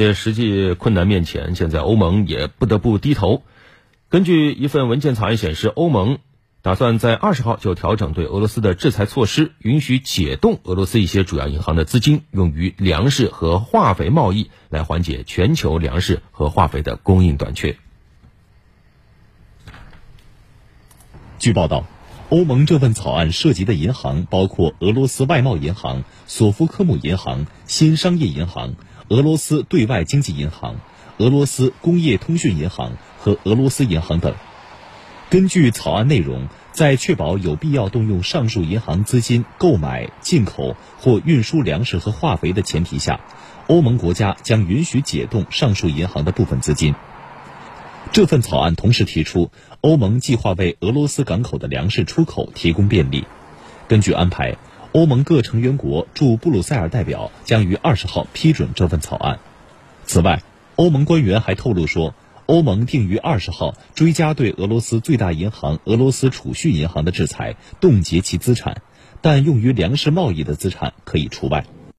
在实际困难面前，现在欧盟也不得不低头。根据一份文件草案显示，欧盟打算在二十号就调整对俄罗斯的制裁措施，允许解冻俄罗斯一些主要银行的资金，用于粮食和化肥贸易，来缓解全球粮食和化肥的供应短缺。据报道，欧盟这份草案涉及的银行包括俄罗斯外贸银行、索夫科姆银行、新商业银行。俄罗斯对外经济银行、俄罗斯工业通讯银行和俄罗斯银行等。根据草案内容，在确保有必要动用上述银行资金购买、进口或运输粮食和化肥的前提下，欧盟国家将允许解冻上述银行的部分资金。这份草案同时提出，欧盟计划为俄罗斯港口的粮食出口提供便利。根据安排。欧盟各成员国驻布鲁塞尔代表将于二十号批准这份草案。此外，欧盟官员还透露说，欧盟定于二十号追加对俄罗斯最大银行俄罗斯储蓄银行的制裁，冻结其资产，但用于粮食贸易的资产可以除外。